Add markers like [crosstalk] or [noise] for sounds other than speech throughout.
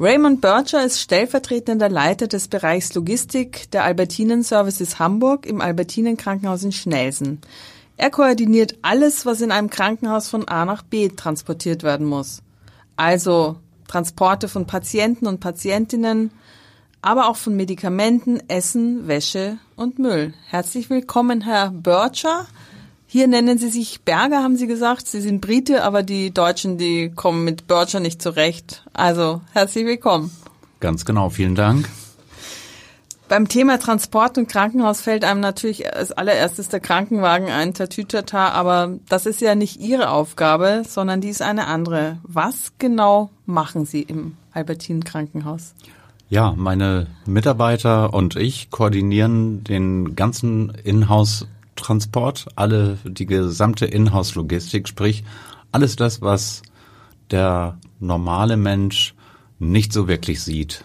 Raymond Bircher ist stellvertretender Leiter des Bereichs Logistik der Albertinen Services Hamburg im Albertinen Krankenhaus in Schnelsen. Er koordiniert alles, was in einem Krankenhaus von A nach B transportiert werden muss. Also Transporte von Patienten und Patientinnen, aber auch von Medikamenten, Essen, Wäsche und Müll. Herzlich willkommen, Herr Bircher. Hier nennen Sie sich Berger, haben Sie gesagt. Sie sind Brite, aber die Deutschen, die kommen mit Bircher nicht zurecht. Also herzlich willkommen. Ganz genau, vielen Dank. Beim Thema Transport und Krankenhaus fällt einem natürlich als allererstes der Krankenwagen ein, Tatütata, aber das ist ja nicht Ihre Aufgabe, sondern die ist eine andere. Was genau machen Sie im Albertinen Krankenhaus? Ja, meine Mitarbeiter und ich koordinieren den ganzen Inhouse Transport, alle, die gesamte Inhouse-Logistik, sprich alles das, was der normale Mensch nicht so wirklich sieht.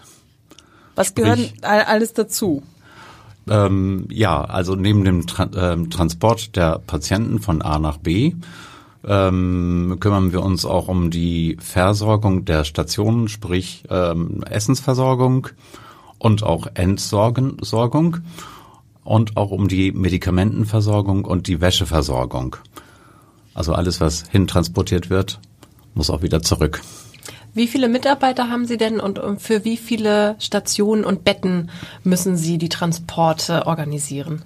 Was sprich, gehört alles dazu? Ähm, ja, also neben dem Tra ähm, Transport der Patienten von A nach B ähm, kümmern wir uns auch um die Versorgung der Stationen, sprich ähm, Essensversorgung und auch Entsorgung und auch um die Medikamentenversorgung und die Wäscheversorgung. Also alles, was hintransportiert wird, muss auch wieder zurück. Wie viele Mitarbeiter haben Sie denn und für wie viele Stationen und Betten müssen Sie die Transporte organisieren?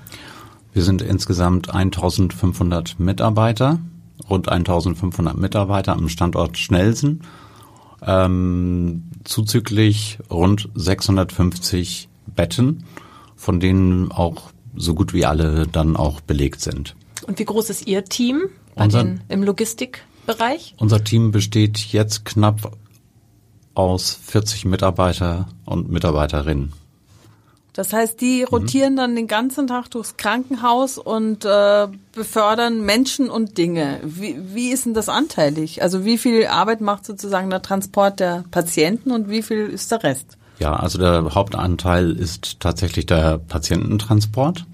Wir sind insgesamt 1500 Mitarbeiter, rund 1500 Mitarbeiter am Standort Schnelsen, ähm, zuzüglich rund 650 Betten von denen auch so gut wie alle dann auch belegt sind. Und wie groß ist Ihr Team bei unser, den, im Logistikbereich? Unser Team besteht jetzt knapp aus 40 Mitarbeiter und Mitarbeiterinnen. Das heißt, die mhm. rotieren mhm. dann den ganzen Tag durchs Krankenhaus und äh, befördern Menschen und Dinge. Wie, wie ist denn das anteilig? Also wie viel Arbeit macht sozusagen der Transport der Patienten und wie viel ist der Rest? Ja, also der Hauptanteil ist tatsächlich der Patiententransport.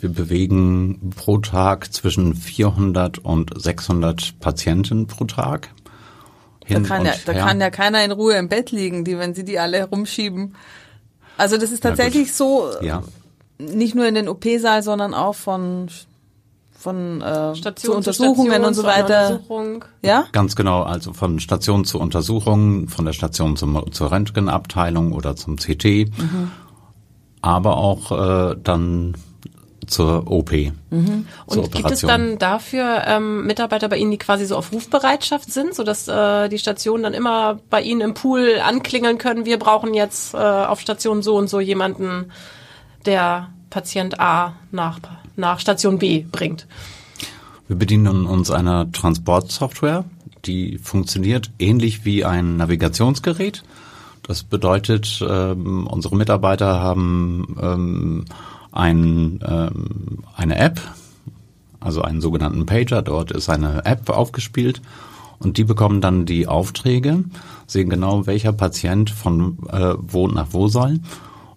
Wir bewegen pro Tag zwischen 400 und 600 Patienten pro Tag. Da kann, ja, da kann ja keiner in Ruhe im Bett liegen, die, wenn sie die alle herumschieben. Also das ist tatsächlich so, ja. nicht nur in den OP-Saal, sondern auch von von äh, Station zu Untersuchungen Station, und so weiter. Ja? Ganz genau, also von Station zu Untersuchungen, von der Station zum, zur Röntgenabteilung oder zum CT, mhm. aber auch äh, dann zur OP. Mhm. Zur und gibt es dann dafür ähm, Mitarbeiter bei Ihnen, die quasi so auf Rufbereitschaft sind, sodass äh, die Stationen dann immer bei Ihnen im Pool anklingeln können, wir brauchen jetzt äh, auf Station so und so jemanden, der Patient A nach nach Station B bringt. Wir bedienen uns einer Transportsoftware, die funktioniert ähnlich wie ein Navigationsgerät. Das bedeutet, ähm, unsere Mitarbeiter haben ähm, ein, ähm, eine App, also einen sogenannten Pager. Dort ist eine App aufgespielt und die bekommen dann die Aufträge, sehen genau, welcher Patient von äh, wo nach wo soll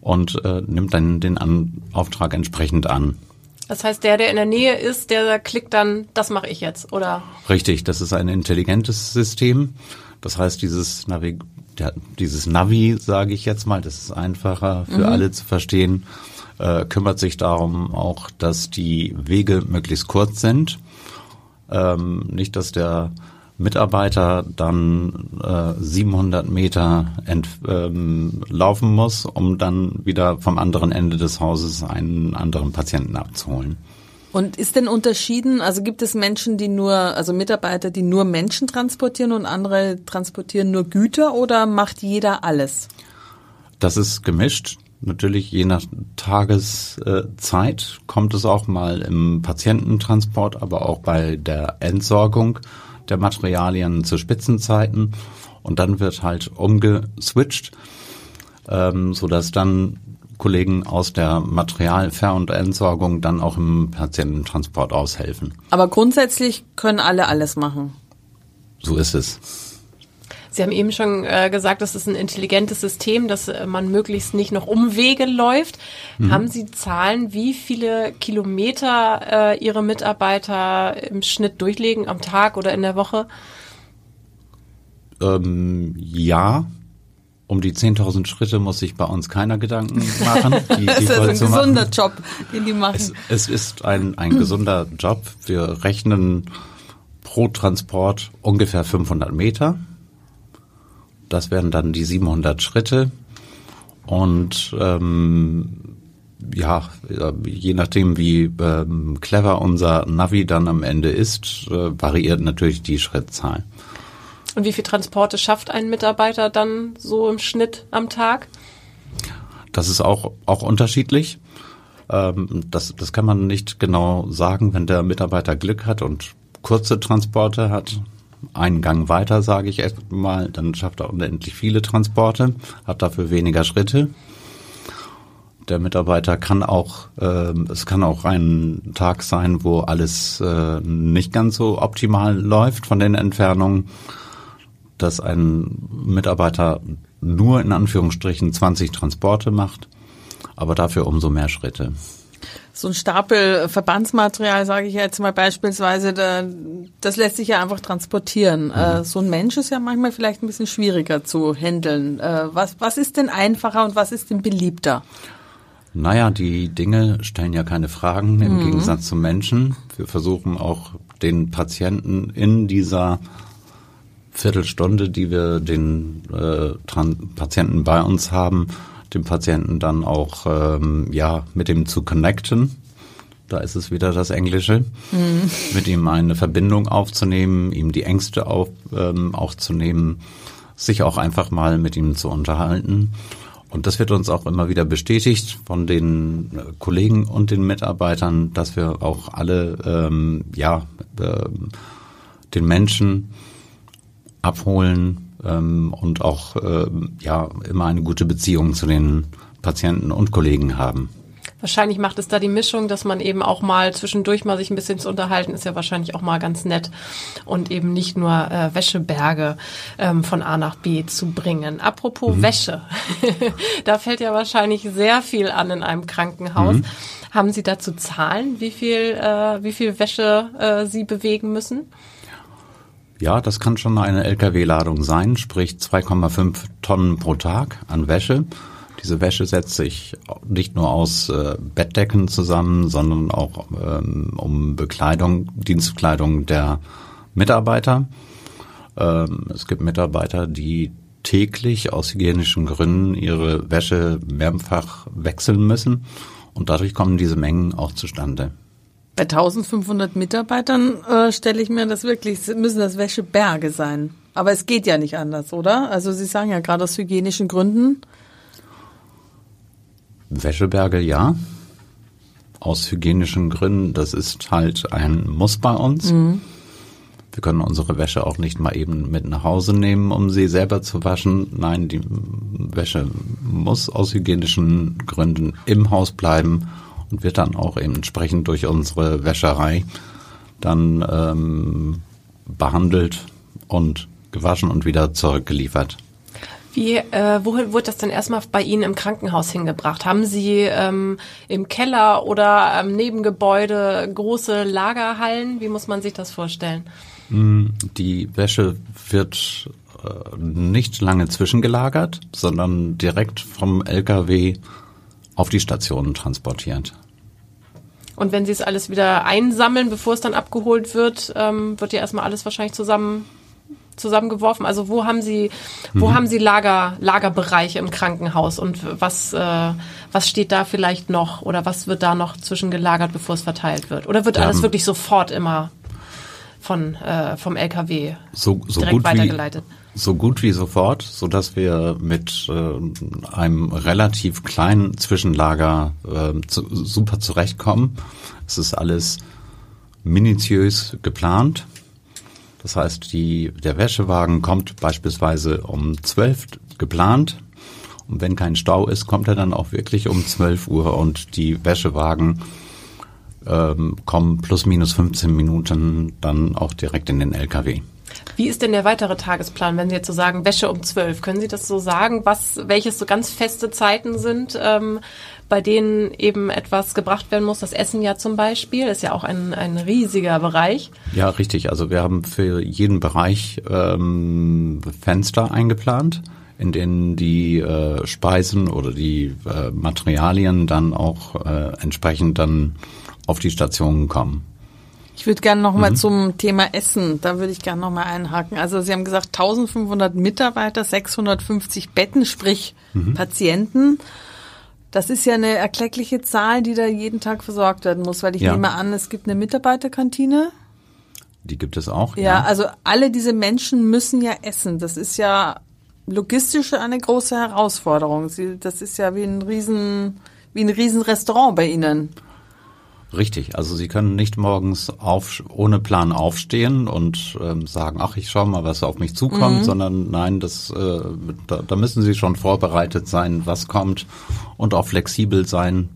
und äh, nimmt dann den an Auftrag entsprechend an. Das heißt, der, der in der Nähe ist, der klickt dann, das mache ich jetzt, oder? Richtig, das ist ein intelligentes System. Das heißt, dieses Navi, dieses Navi, sage ich jetzt mal, das ist einfacher für mhm. alle zu verstehen, äh, kümmert sich darum auch, dass die Wege möglichst kurz sind. Ähm, nicht, dass der Mitarbeiter dann äh, 700 Meter ent, ähm, laufen muss, um dann wieder vom anderen Ende des Hauses einen anderen Patienten abzuholen. Und ist denn unterschieden, also gibt es Menschen, die nur, also Mitarbeiter, die nur Menschen transportieren und andere transportieren nur Güter oder macht jeder alles? Das ist gemischt. Natürlich je nach Tageszeit kommt es auch mal im Patiententransport, aber auch bei der Entsorgung der Materialien zu Spitzenzeiten und dann wird halt umgeswitcht, ähm, so dass dann Kollegen aus der Materialver- und Entsorgung dann auch im Patiententransport aushelfen. Aber grundsätzlich können alle alles machen. So ist es. Sie haben eben schon äh, gesagt, das ist ein intelligentes System, dass äh, man möglichst nicht noch Umwege läuft. Mhm. Haben Sie Zahlen, wie viele Kilometer äh, Ihre Mitarbeiter im Schnitt durchlegen am Tag oder in der Woche? Ähm, ja, um die 10.000 Schritte muss sich bei uns keiner Gedanken machen. Die, [laughs] die das ist ein gesunder machen. Job, den die machen. Es, es ist ein, ein gesunder Job. Wir rechnen pro Transport ungefähr 500 Meter. Das wären dann die 700 Schritte. Und ähm, ja, je nachdem, wie ähm, clever unser Navi dann am Ende ist, äh, variiert natürlich die Schrittzahl. Und wie viele Transporte schafft ein Mitarbeiter dann so im Schnitt am Tag? Das ist auch, auch unterschiedlich. Ähm, das, das kann man nicht genau sagen, wenn der Mitarbeiter Glück hat und kurze Transporte hat, einen Gang weiter, sage ich erst mal, dann schafft er unendlich viele Transporte, hat dafür weniger Schritte. Der Mitarbeiter kann auch, äh, es kann auch ein Tag sein, wo alles äh, nicht ganz so optimal läuft von den Entfernungen, dass ein Mitarbeiter nur in Anführungsstrichen 20 Transporte macht, aber dafür umso mehr Schritte so ein Stapel Verbandsmaterial, sage ich jetzt mal beispielsweise, da, das lässt sich ja einfach transportieren. Mhm. Äh, so ein Mensch ist ja manchmal vielleicht ein bisschen schwieriger zu handeln. Äh, was, was ist denn einfacher und was ist denn beliebter? Naja, die Dinge stellen ja keine Fragen im mhm. Gegensatz zum Menschen. Wir versuchen auch den Patienten in dieser Viertelstunde, die wir den äh, Patienten bei uns haben, dem Patienten dann auch ähm, ja mit ihm zu connecten. Da ist es wieder das Englische, mhm. mit ihm eine Verbindung aufzunehmen, ihm die Ängste auf, ähm, aufzunehmen, sich auch einfach mal mit ihm zu unterhalten. Und das wird uns auch immer wieder bestätigt von den äh, Kollegen und den Mitarbeitern, dass wir auch alle ähm, ja äh, den Menschen abholen, ähm, und auch äh, ja immer eine gute Beziehung zu den Patienten und Kollegen haben. Wahrscheinlich macht es da die Mischung, dass man eben auch mal zwischendurch mal sich ein bisschen zu unterhalten, ist ja wahrscheinlich auch mal ganz nett und eben nicht nur äh, Wäscheberge ähm, von A nach B zu bringen. Apropos mhm. Wäsche, [laughs] da fällt ja wahrscheinlich sehr viel an in einem Krankenhaus. Mhm. Haben Sie dazu Zahlen, wie viel, äh, wie viel Wäsche äh, Sie bewegen müssen? Ja, das kann schon eine Lkw-Ladung sein, sprich 2,5 Tonnen pro Tag an Wäsche. Diese Wäsche setzt sich nicht nur aus äh, Bettdecken zusammen, sondern auch ähm, um Bekleidung, Dienstkleidung der Mitarbeiter. Ähm, es gibt Mitarbeiter, die täglich aus hygienischen Gründen ihre Wäsche mehrfach wechseln müssen und dadurch kommen diese Mengen auch zustande. Bei 1500 Mitarbeitern äh, stelle ich mir das wirklich, müssen das Wäscheberge sein. Aber es geht ja nicht anders, oder? Also Sie sagen ja gerade aus hygienischen Gründen. Wäscheberge ja. Aus hygienischen Gründen, das ist halt ein Muss bei uns. Mhm. Wir können unsere Wäsche auch nicht mal eben mit nach Hause nehmen, um sie selber zu waschen. Nein, die Wäsche muss aus hygienischen Gründen im Haus bleiben und wird dann auch eben entsprechend durch unsere Wäscherei dann ähm, behandelt und gewaschen und wieder zurückgeliefert. Wie, äh, wohin wurde das denn erstmal bei Ihnen im Krankenhaus hingebracht? Haben Sie ähm, im Keller oder am Nebengebäude große Lagerhallen? Wie muss man sich das vorstellen? Mm, die Wäsche wird äh, nicht lange zwischengelagert, sondern direkt vom LKW auf die Stationen transportiert. Und wenn sie es alles wieder einsammeln, bevor es dann abgeholt wird, ähm, wird ja erstmal alles wahrscheinlich zusammen zusammengeworfen. Also wo haben Sie, wo mhm. haben Sie Lager, Lagerbereiche im Krankenhaus und was, äh, was steht da vielleicht noch oder was wird da noch zwischengelagert, bevor es verteilt wird? Oder wird alles wirklich sofort immer von äh, vom LKW so, so direkt weitergeleitet? Wie so gut wie sofort, so dass wir mit äh, einem relativ kleinen Zwischenlager äh, zu, super zurechtkommen. Es ist alles minutiös geplant. Das heißt, die, der Wäschewagen kommt beispielsweise um 12 geplant. Und wenn kein Stau ist, kommt er dann auch wirklich um 12 Uhr und die Wäschewagen ähm, kommen plus minus 15 Minuten dann auch direkt in den LKW. Wie ist denn der weitere Tagesplan, wenn Sie jetzt so sagen, Wäsche um 12? Können Sie das so sagen, was, welches so ganz feste Zeiten sind, ähm, bei denen eben etwas gebracht werden muss? Das Essen ja zum Beispiel ist ja auch ein, ein riesiger Bereich. Ja, richtig. Also wir haben für jeden Bereich ähm, Fenster eingeplant in denen die äh, Speisen oder die äh, Materialien dann auch äh, entsprechend dann auf die Stationen kommen. Ich würde gerne noch mal mhm. zum Thema Essen, da würde ich gerne noch mal einhaken. Also Sie haben gesagt 1500 Mitarbeiter, 650 Betten, sprich mhm. Patienten. Das ist ja eine erkleckliche Zahl, die da jeden Tag versorgt werden muss, weil ich ja. nehme an, es gibt eine Mitarbeiterkantine. Die gibt es auch. Ja, ja, also alle diese Menschen müssen ja essen. Das ist ja logistisch eine große Herausforderung. Sie, das ist ja wie ein riesen, wie ein riesen Restaurant bei Ihnen. Richtig, also Sie können nicht morgens auf, ohne Plan aufstehen und ähm, sagen, ach, ich schaue mal, was auf mich zukommt, mhm. sondern nein, das, äh, da, da müssen Sie schon vorbereitet sein, was kommt und auch flexibel sein.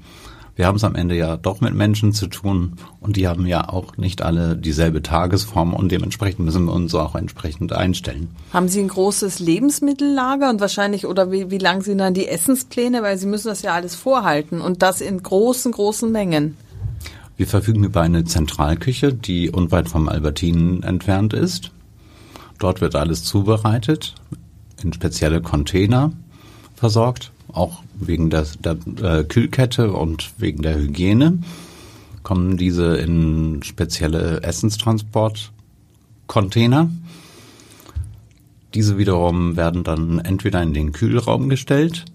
Wir haben es am Ende ja doch mit Menschen zu tun und die haben ja auch nicht alle dieselbe Tagesform und dementsprechend müssen wir uns auch entsprechend einstellen. Haben Sie ein großes Lebensmittellager und wahrscheinlich oder wie, wie lang sind dann die Essenspläne, weil Sie müssen das ja alles vorhalten und das in großen, großen Mengen? Wir verfügen über eine Zentralküche, die unweit vom Albertinen entfernt ist. Dort wird alles zubereitet, in spezielle Container versorgt, auch wegen der, der äh, Kühlkette und wegen der Hygiene kommen diese in spezielle Essenstransportcontainer. Diese wiederum werden dann entweder in den Kühlraum gestellt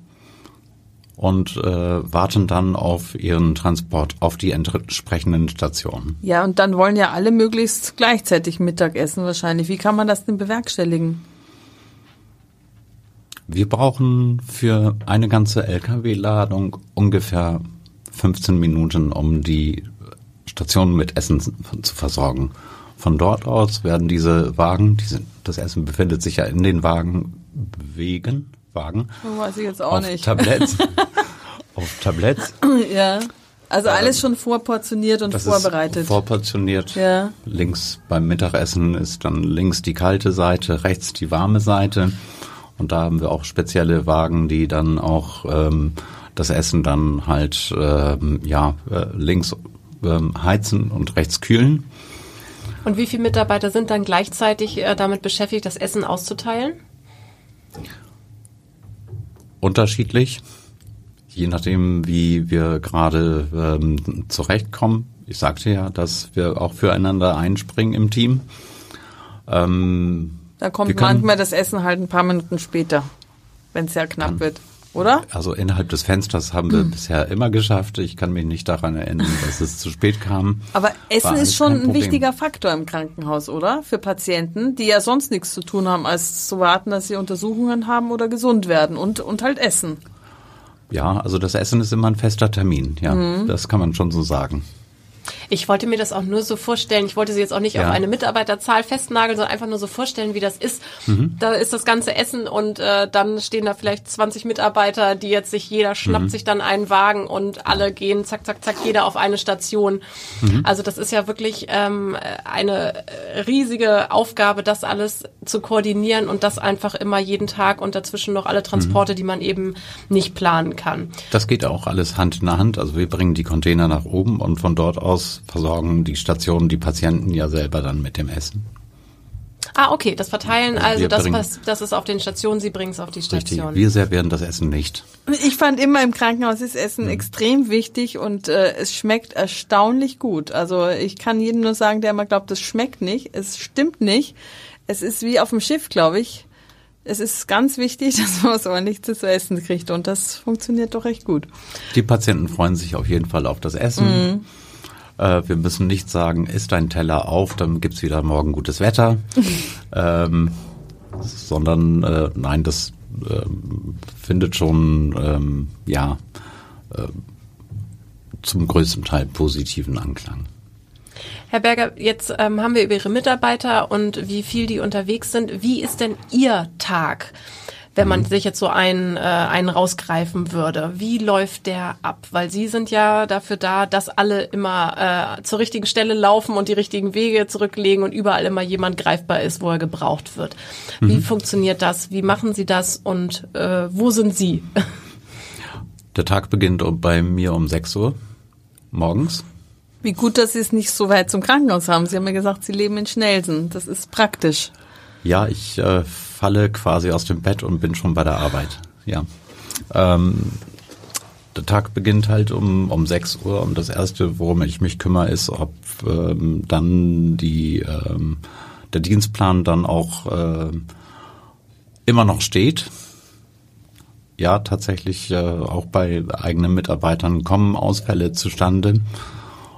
und äh, warten dann auf ihren Transport auf die entsprechenden Stationen. Ja, und dann wollen ja alle möglichst gleichzeitig Mittag essen wahrscheinlich. Wie kann man das denn bewerkstelligen? Wir brauchen für eine ganze Lkw-Ladung ungefähr 15 Minuten, um die Station mit Essen zu versorgen. Von dort aus werden diese Wagen, diese, das Essen befindet sich ja in den Wagen, Wegen, Wagen. Oh, weiß ich jetzt auch auf nicht. Tabletts. [laughs] auf Tabletts. Ja. Also alles schon vorportioniert und das vorbereitet. Ist vorportioniert. Ja. Links beim Mittagessen ist dann links die kalte Seite, rechts die warme Seite. Und da haben wir auch spezielle Wagen, die dann auch ähm, das Essen dann halt ähm, ja äh, links ähm, heizen und rechts kühlen. Und wie viele Mitarbeiter sind dann gleichzeitig äh, damit beschäftigt, das Essen auszuteilen? Unterschiedlich, je nachdem, wie wir gerade ähm, zurechtkommen. Ich sagte ja, dass wir auch füreinander einspringen im Team. Ähm, da kommt manchmal das Essen halt ein paar Minuten später, wenn es sehr knapp wird oder? Also innerhalb des Fensters haben wir mhm. bisher immer geschafft. Ich kann mich nicht daran erinnern, dass es zu spät kam. Aber Essen ist schon ein wichtiger Faktor im Krankenhaus, oder? Für Patienten, die ja sonst nichts zu tun haben, als zu warten, dass sie Untersuchungen haben oder gesund werden und, und halt essen. Ja, also das Essen ist immer ein fester Termin, ja. Mhm. Das kann man schon so sagen. Ich wollte mir das auch nur so vorstellen. Ich wollte sie jetzt auch nicht ja. auf eine Mitarbeiterzahl festnageln, sondern einfach nur so vorstellen, wie das ist. Mhm. Da ist das ganze Essen und äh, dann stehen da vielleicht 20 Mitarbeiter, die jetzt sich jeder schnappt mhm. sich dann einen Wagen und alle gehen zack, zack, zack, jeder auf eine Station. Mhm. Also das ist ja wirklich ähm, eine riesige Aufgabe, das alles zu koordinieren und das einfach immer jeden Tag und dazwischen noch alle Transporte, mhm. die man eben nicht planen kann. Das geht auch alles Hand in Hand. Also wir bringen die Container nach oben und von dort aus aus versorgen die Stationen die Patienten ja selber dann mit dem Essen. Ah, okay, das Verteilen, also das, was, das ist auf den Stationen, Sie bringen es auf die Station. Richtig, wir servieren das Essen nicht. Ich fand immer im Krankenhaus ist Essen mhm. extrem wichtig und äh, es schmeckt erstaunlich gut. Also ich kann jedem nur sagen, der immer glaubt, es schmeckt nicht. Es stimmt nicht. Es ist wie auf dem Schiff, glaube ich. Es ist ganz wichtig, [laughs] dass man was ordentlich zu essen kriegt und das funktioniert doch recht gut. Die Patienten freuen sich auf jeden Fall auf das Essen. Mhm. Äh, wir müssen nicht sagen, isst dein Teller auf, dann gibt's wieder morgen gutes Wetter. [laughs] ähm, sondern äh, nein, das äh, findet schon ähm, ja äh, zum größten Teil positiven Anklang. Herr Berger, jetzt ähm, haben wir über Ihre Mitarbeiter und wie viel die unterwegs sind. Wie ist denn Ihr Tag? Wenn man mhm. sich jetzt so einen, äh, einen rausgreifen würde. Wie läuft der ab? Weil Sie sind ja dafür da, dass alle immer äh, zur richtigen Stelle laufen und die richtigen Wege zurücklegen und überall immer jemand greifbar ist, wo er gebraucht wird. Wie mhm. funktioniert das? Wie machen Sie das und äh, wo sind Sie? [laughs] Der Tag beginnt bei mir um 6 Uhr morgens. Wie gut, dass Sie es nicht so weit zum Krankenhaus haben. Sie haben ja gesagt, Sie leben in Schnelsen. Das ist praktisch. Ja, ich äh, falle quasi aus dem Bett und bin schon bei der Arbeit. Ja. Ähm, der Tag beginnt halt um, um 6 Uhr und das Erste, worum ich mich kümmere, ist, ob ähm, dann die, ähm, der Dienstplan dann auch äh, immer noch steht. Ja, tatsächlich äh, auch bei eigenen Mitarbeitern kommen Ausfälle zustande.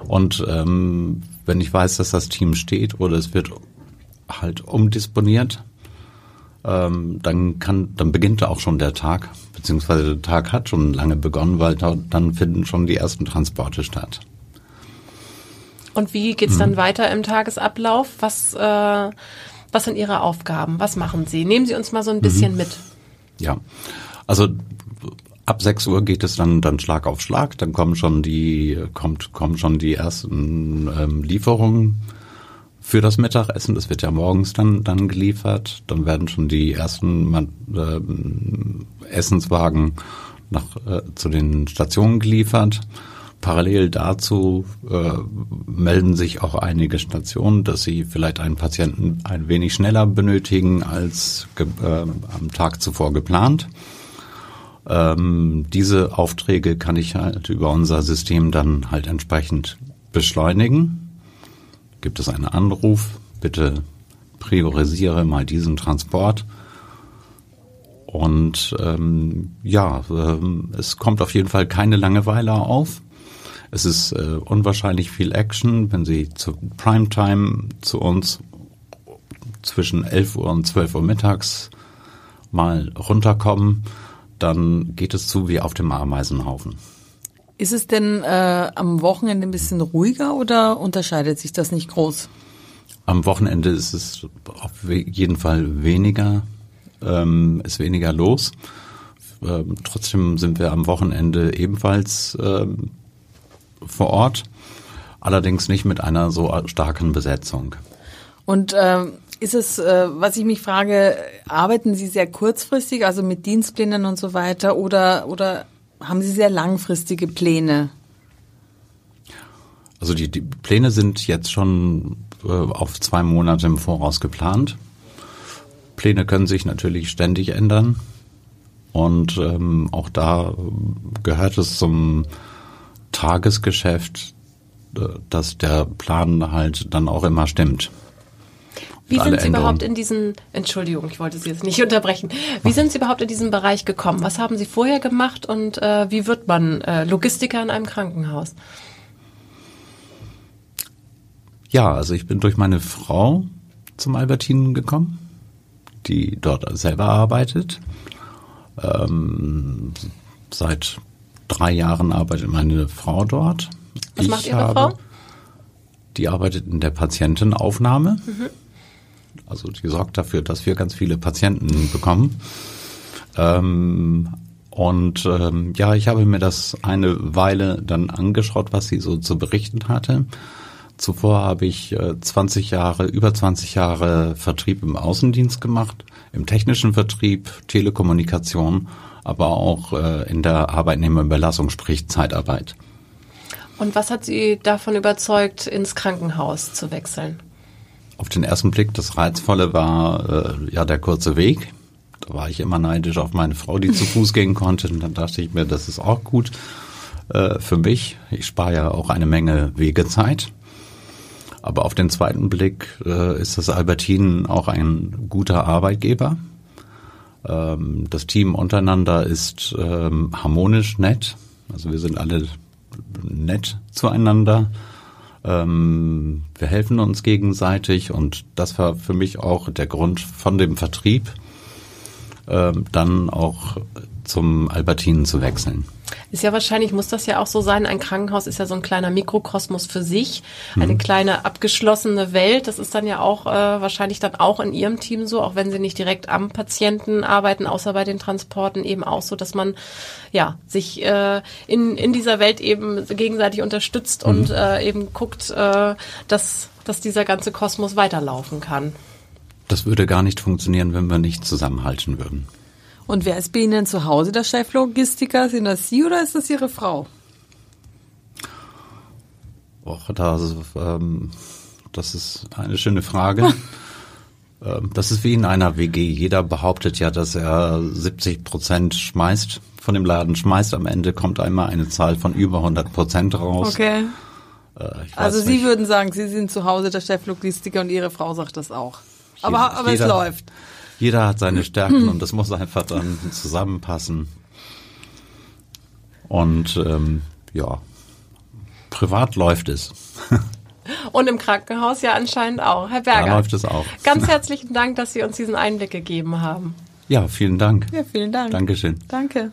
Und ähm, wenn ich weiß, dass das Team steht oder es wird halt umdisponiert, ähm, dann kann, dann beginnt auch schon der Tag, beziehungsweise der Tag hat schon lange begonnen, weil da, dann finden schon die ersten Transporte statt. Und wie geht's dann mhm. weiter im Tagesablauf? Was, äh, was sind Ihre Aufgaben? Was machen Sie? Nehmen Sie uns mal so ein bisschen mhm. mit. Ja, also ab 6 Uhr geht es dann, dann Schlag auf Schlag. Dann kommen schon die, kommt, kommen schon die ersten ähm, Lieferungen für das Mittagessen. Das wird ja morgens dann, dann geliefert. Dann werden schon die ersten äh, Essenswagen nach, äh, zu den Stationen geliefert. Parallel dazu äh, melden sich auch einige Stationen, dass sie vielleicht einen Patienten ein wenig schneller benötigen als äh, am Tag zuvor geplant. Ähm, diese Aufträge kann ich halt über unser System dann halt entsprechend beschleunigen gibt es einen Anruf, bitte priorisiere mal diesen Transport. Und ähm, ja, ähm, es kommt auf jeden Fall keine Langeweile auf. Es ist äh, unwahrscheinlich viel Action, wenn Sie zu Primetime zu uns zwischen 11 Uhr und 12 Uhr mittags mal runterkommen, dann geht es zu wie auf dem Ameisenhaufen. Ist es denn äh, am Wochenende ein bisschen ruhiger oder unterscheidet sich das nicht groß? Am Wochenende ist es auf jeden Fall weniger, ähm, ist weniger los. Ähm, trotzdem sind wir am Wochenende ebenfalls ähm, vor Ort, allerdings nicht mit einer so starken Besetzung. Und ähm, ist es, äh, was ich mich frage, arbeiten Sie sehr kurzfristig, also mit Dienstplänen und so weiter, oder oder haben Sie sehr langfristige Pläne? Also die, die Pläne sind jetzt schon äh, auf zwei Monate im Voraus geplant. Pläne können sich natürlich ständig ändern. Und ähm, auch da gehört es zum Tagesgeschäft, äh, dass der Plan halt dann auch immer stimmt. Wie sind Sie überhaupt in diesen, Entschuldigung, ich wollte Sie jetzt nicht [laughs] unterbrechen. Wie sind Sie überhaupt in diesen Bereich gekommen? Was haben Sie vorher gemacht und äh, wie wird man äh, Logistiker in einem Krankenhaus? Ja, also ich bin durch meine Frau zum Albertinen gekommen, die dort selber arbeitet. Ähm, seit drei Jahren arbeitet meine Frau dort. Was ich macht Ihre habe, Frau? Die arbeitet in der Patientenaufnahme. Mhm. Also die sorgt dafür, dass wir ganz viele Patienten bekommen. Ähm, und ähm, ja, ich habe mir das eine Weile dann angeschaut, was sie so zu berichten hatte. Zuvor habe ich äh, 20 Jahre, über 20 Jahre Vertrieb im Außendienst gemacht, im technischen Vertrieb, Telekommunikation, aber auch äh, in der Arbeitnehmerüberlassung, sprich Zeitarbeit. Und was hat Sie davon überzeugt, ins Krankenhaus zu wechseln? Auf den ersten Blick das Reizvolle war äh, ja der kurze Weg. Da war ich immer neidisch auf meine Frau, die zu Fuß gehen konnte. Und dann dachte ich mir, das ist auch gut äh, für mich. Ich spare ja auch eine Menge Wegezeit. Aber auf den zweiten Blick äh, ist das Albertin auch ein guter Arbeitgeber. Ähm, das Team untereinander ist ähm, harmonisch nett. Also wir sind alle nett zueinander. Ähm, wir helfen uns gegenseitig und das war für mich auch der Grund von dem Vertrieb, ähm, dann auch zum Albertinen zu wechseln. Ist ja wahrscheinlich, muss das ja auch so sein. Ein Krankenhaus ist ja so ein kleiner Mikrokosmos für sich, eine mhm. kleine abgeschlossene Welt. Das ist dann ja auch äh, wahrscheinlich dann auch in Ihrem Team so, auch wenn Sie nicht direkt am Patienten arbeiten, außer bei den Transporten eben auch so, dass man ja sich äh, in, in dieser Welt eben gegenseitig unterstützt mhm. und äh, eben guckt, äh, dass, dass dieser ganze Kosmos weiterlaufen kann. Das würde gar nicht funktionieren, wenn wir nicht zusammenhalten würden. Und wer ist bei Ihnen zu Hause der Cheflogistiker? Sind das Sie oder ist das Ihre Frau? Och, das, ähm, das ist eine schöne Frage. [laughs] ähm, das ist wie in einer WG. Jeder behauptet ja, dass er 70 Prozent schmeißt, von dem Laden schmeißt. Am Ende kommt einmal eine Zahl von über 100 Prozent raus. Okay. Äh, also Sie nicht. würden sagen, Sie sind zu Hause der Cheflogistiker und Ihre Frau sagt das auch. Aber, aber jeder, es läuft jeder hat seine Stärken und das muss einfach dann zusammenpassen. Und ähm, ja, privat läuft es. [laughs] Und im Krankenhaus ja anscheinend auch. Herr Berger. Da läuft es auch. Ganz [laughs] herzlichen Dank, dass Sie uns diesen Einblick gegeben haben. Ja, vielen Dank. Ja, vielen Dank. Dankeschön. Danke.